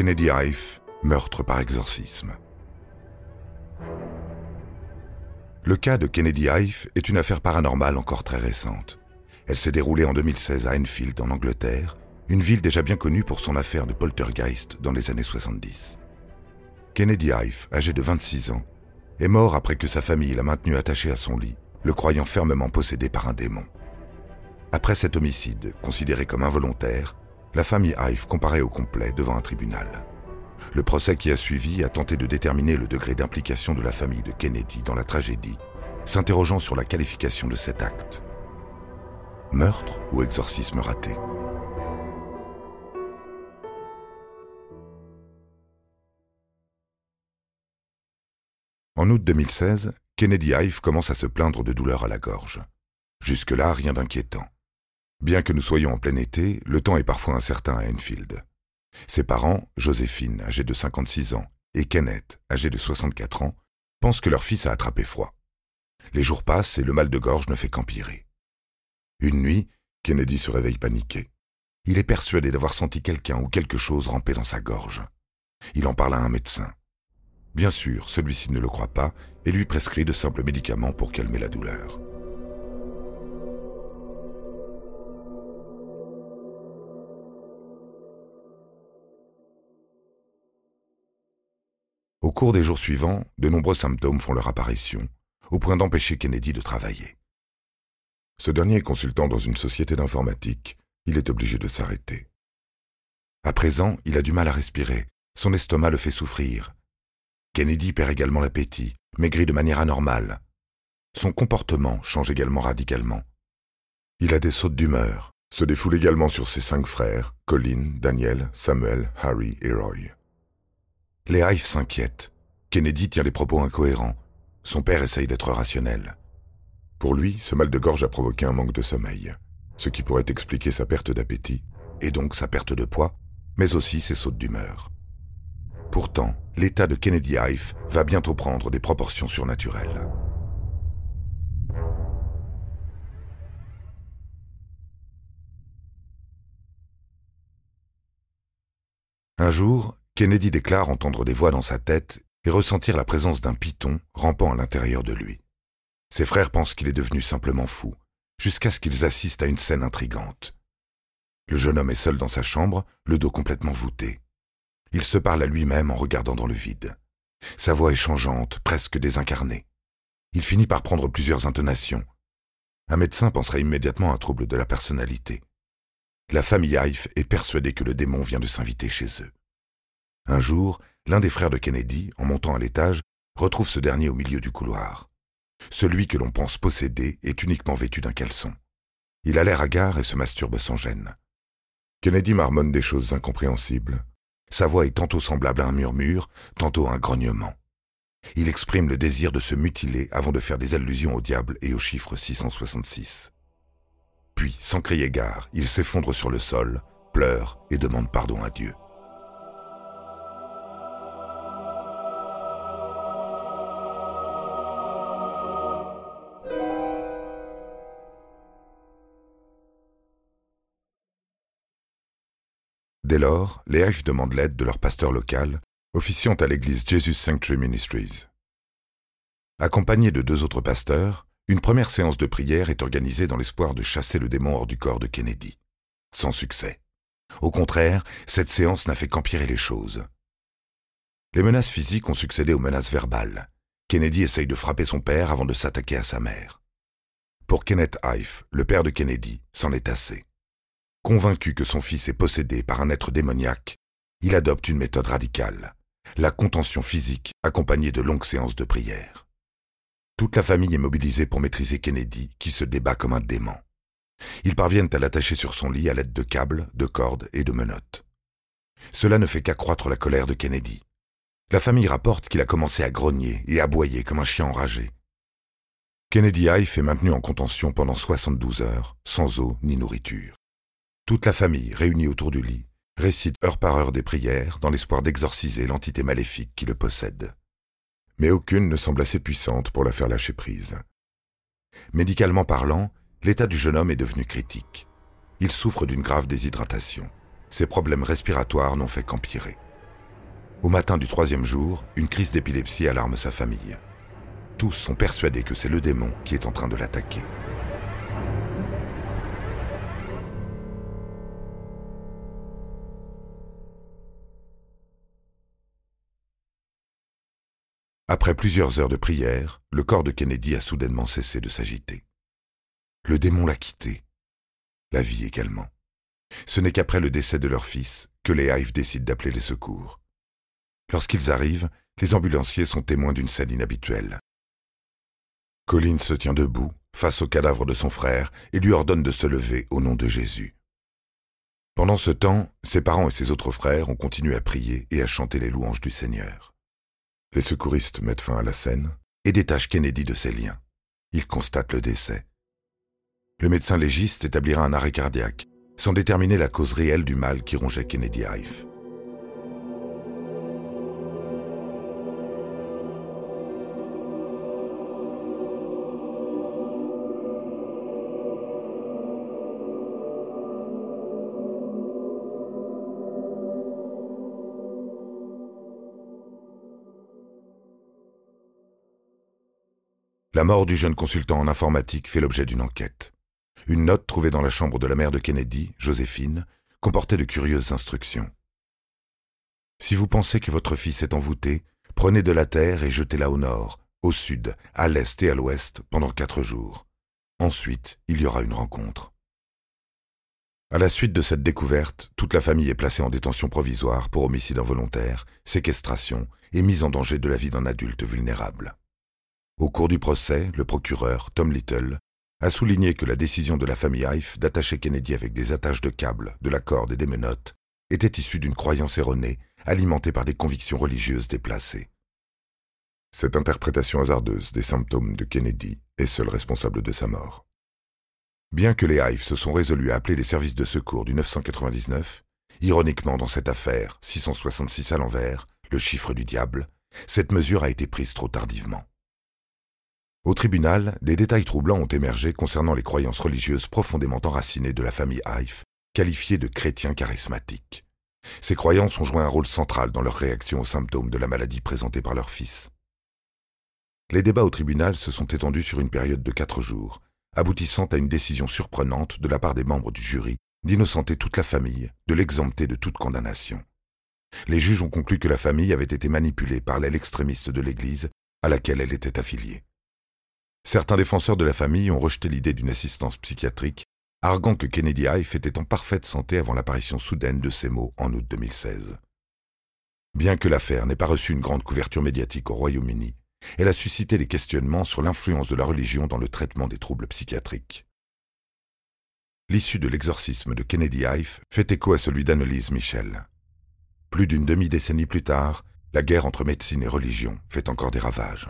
Kennedy Hive, meurtre par exorcisme. Le cas de Kennedy Hive est une affaire paranormale encore très récente. Elle s'est déroulée en 2016 à Enfield, en Angleterre, une ville déjà bien connue pour son affaire de poltergeist dans les années 70. Kennedy Hive, âgé de 26 ans, est mort après que sa famille l'a maintenu attaché à son lit, le croyant fermement possédé par un démon. Après cet homicide, considéré comme involontaire, la famille Hive comparait au complet devant un tribunal. Le procès qui a suivi a tenté de déterminer le degré d'implication de la famille de Kennedy dans la tragédie, s'interrogeant sur la qualification de cet acte. Meurtre ou exorcisme raté En août 2016, Kennedy Hive commence à se plaindre de douleurs à la gorge. Jusque-là, rien d'inquiétant. Bien que nous soyons en plein été, le temps est parfois incertain à Enfield. Ses parents, Joséphine, âgée de 56 ans, et Kenneth, âgé de 64 ans, pensent que leur fils a attrapé froid. Les jours passent et le mal de gorge ne fait qu'empirer. Une nuit, Kennedy se réveille paniqué. Il est persuadé d'avoir senti quelqu'un ou quelque chose ramper dans sa gorge. Il en parle à un médecin. Bien sûr, celui-ci ne le croit pas et lui prescrit de simples médicaments pour calmer la douleur. Au cours des jours suivants, de nombreux symptômes font leur apparition, au point d'empêcher Kennedy de travailler. Ce dernier est consultant dans une société d'informatique, il est obligé de s'arrêter. À présent, il a du mal à respirer, son estomac le fait souffrir. Kennedy perd également l'appétit, maigrit de manière anormale. Son comportement change également radicalement. Il a des sautes d'humeur, se défoule également sur ses cinq frères, Colin, Daniel, Samuel, Harry et Roy. Les Hives s'inquiètent. Kennedy tient des propos incohérents. Son père essaye d'être rationnel. Pour lui, ce mal de gorge a provoqué un manque de sommeil, ce qui pourrait expliquer sa perte d'appétit, et donc sa perte de poids, mais aussi ses sautes d'humeur. Pourtant, l'état de Kennedy Hive va bientôt prendre des proportions surnaturelles. Un jour, Kennedy déclare entendre des voix dans sa tête et ressentir la présence d'un python rampant à l'intérieur de lui. Ses frères pensent qu'il est devenu simplement fou, jusqu'à ce qu'ils assistent à une scène intrigante. Le jeune homme est seul dans sa chambre, le dos complètement voûté. Il se parle à lui-même en regardant dans le vide. Sa voix est changeante, presque désincarnée. Il finit par prendre plusieurs intonations. Un médecin penserait immédiatement à un trouble de la personnalité. La famille Hive est persuadée que le démon vient de s'inviter chez eux. Un jour, l'un des frères de Kennedy, en montant à l'étage, retrouve ce dernier au milieu du couloir. Celui que l'on pense posséder est uniquement vêtu d'un caleçon. Il a l'air hagard et se masturbe sans gêne. Kennedy marmonne des choses incompréhensibles. Sa voix est tantôt semblable à un murmure, tantôt à un grognement. Il exprime le désir de se mutiler avant de faire des allusions au diable et au chiffre 666. Puis, sans crier gare, il s'effondre sur le sol, pleure et demande pardon à Dieu. Dès lors, les Hives demandent l'aide de leur pasteur local, officiant à l'église Jesus Sanctuary Ministries. Accompagné de deux autres pasteurs, une première séance de prière est organisée dans l'espoir de chasser le démon hors du corps de Kennedy. Sans succès. Au contraire, cette séance n'a fait qu'empirer les choses. Les menaces physiques ont succédé aux menaces verbales. Kennedy essaye de frapper son père avant de s'attaquer à sa mère. Pour Kenneth Hive, le père de Kennedy, c'en est assez. Convaincu que son fils est possédé par un être démoniaque, il adopte une méthode radicale, la contention physique accompagnée de longues séances de prière. Toute la famille est mobilisée pour maîtriser Kennedy, qui se débat comme un dément. Ils parviennent à l'attacher sur son lit à l'aide de câbles, de cordes et de menottes. Cela ne fait qu'accroître la colère de Kennedy. La famille rapporte qu'il a commencé à grogner et aboyer comme un chien enragé. Kennedy Hive est maintenu en contention pendant 72 heures, sans eau ni nourriture. Toute la famille, réunie autour du lit, récite heure par heure des prières dans l'espoir d'exorciser l'entité maléfique qui le possède. Mais aucune ne semble assez puissante pour la faire lâcher prise. Médicalement parlant, l'état du jeune homme est devenu critique. Il souffre d'une grave déshydratation. Ses problèmes respiratoires n'ont fait qu'empirer. Au matin du troisième jour, une crise d'épilepsie alarme sa famille. Tous sont persuadés que c'est le démon qui est en train de l'attaquer. Après plusieurs heures de prière, le corps de Kennedy a soudainement cessé de s'agiter. Le démon l'a quitté. La vie également. Ce n'est qu'après le décès de leur fils que les Hives décident d'appeler les secours. Lorsqu'ils arrivent, les ambulanciers sont témoins d'une scène inhabituelle. Colin se tient debout, face au cadavre de son frère, et lui ordonne de se lever au nom de Jésus. Pendant ce temps, ses parents et ses autres frères ont continué à prier et à chanter les louanges du Seigneur. Les secouristes mettent fin à la scène et détachent Kennedy de ses liens. Ils constatent le décès. Le médecin légiste établira un arrêt cardiaque, sans déterminer la cause réelle du mal qui rongeait Kennedy Hive. La mort du jeune consultant en informatique fait l'objet d'une enquête. Une note trouvée dans la chambre de la mère de Kennedy, Joséphine, comportait de curieuses instructions. Si vous pensez que votre fils est envoûté, prenez de la terre et jetez-la au nord, au sud, à l'est et à l'ouest pendant quatre jours. Ensuite, il y aura une rencontre. À la suite de cette découverte, toute la famille est placée en détention provisoire pour homicide involontaire, séquestration et mise en danger de la vie d'un adulte vulnérable. Au cours du procès, le procureur, Tom Little, a souligné que la décision de la famille Hive d'attacher Kennedy avec des attaches de câbles, de la corde et des menottes était issue d'une croyance erronée, alimentée par des convictions religieuses déplacées. Cette interprétation hasardeuse des symptômes de Kennedy est seule responsable de sa mort. Bien que les Hive se sont résolus à appeler les services de secours du 999, ironiquement dans cette affaire, 666 à l'envers, le chiffre du diable, cette mesure a été prise trop tardivement. Au tribunal, des détails troublants ont émergé concernant les croyances religieuses profondément enracinées de la famille Haïf, qualifiée de chrétiens charismatiques. Ces croyances ont joué un rôle central dans leur réaction aux symptômes de la maladie présentée par leur fils. Les débats au tribunal se sont étendus sur une période de quatre jours, aboutissant à une décision surprenante de la part des membres du jury d'innocenter toute la famille, de l'exempter de toute condamnation. Les juges ont conclu que la famille avait été manipulée par l'aile extrémiste de l'Église à laquelle elle était affiliée. Certains défenseurs de la famille ont rejeté l'idée d'une assistance psychiatrique, arguant que Kennedy Hive était en parfaite santé avant l'apparition soudaine de ces mots en août 2016. Bien que l'affaire n'ait pas reçu une grande couverture médiatique au Royaume-Uni, elle a suscité des questionnements sur l'influence de la religion dans le traitement des troubles psychiatriques. L'issue de l'exorcisme de Kennedy Hive fait écho à celui d'Annelise Michel. Plus d'une demi-décennie plus tard, la guerre entre médecine et religion fait encore des ravages.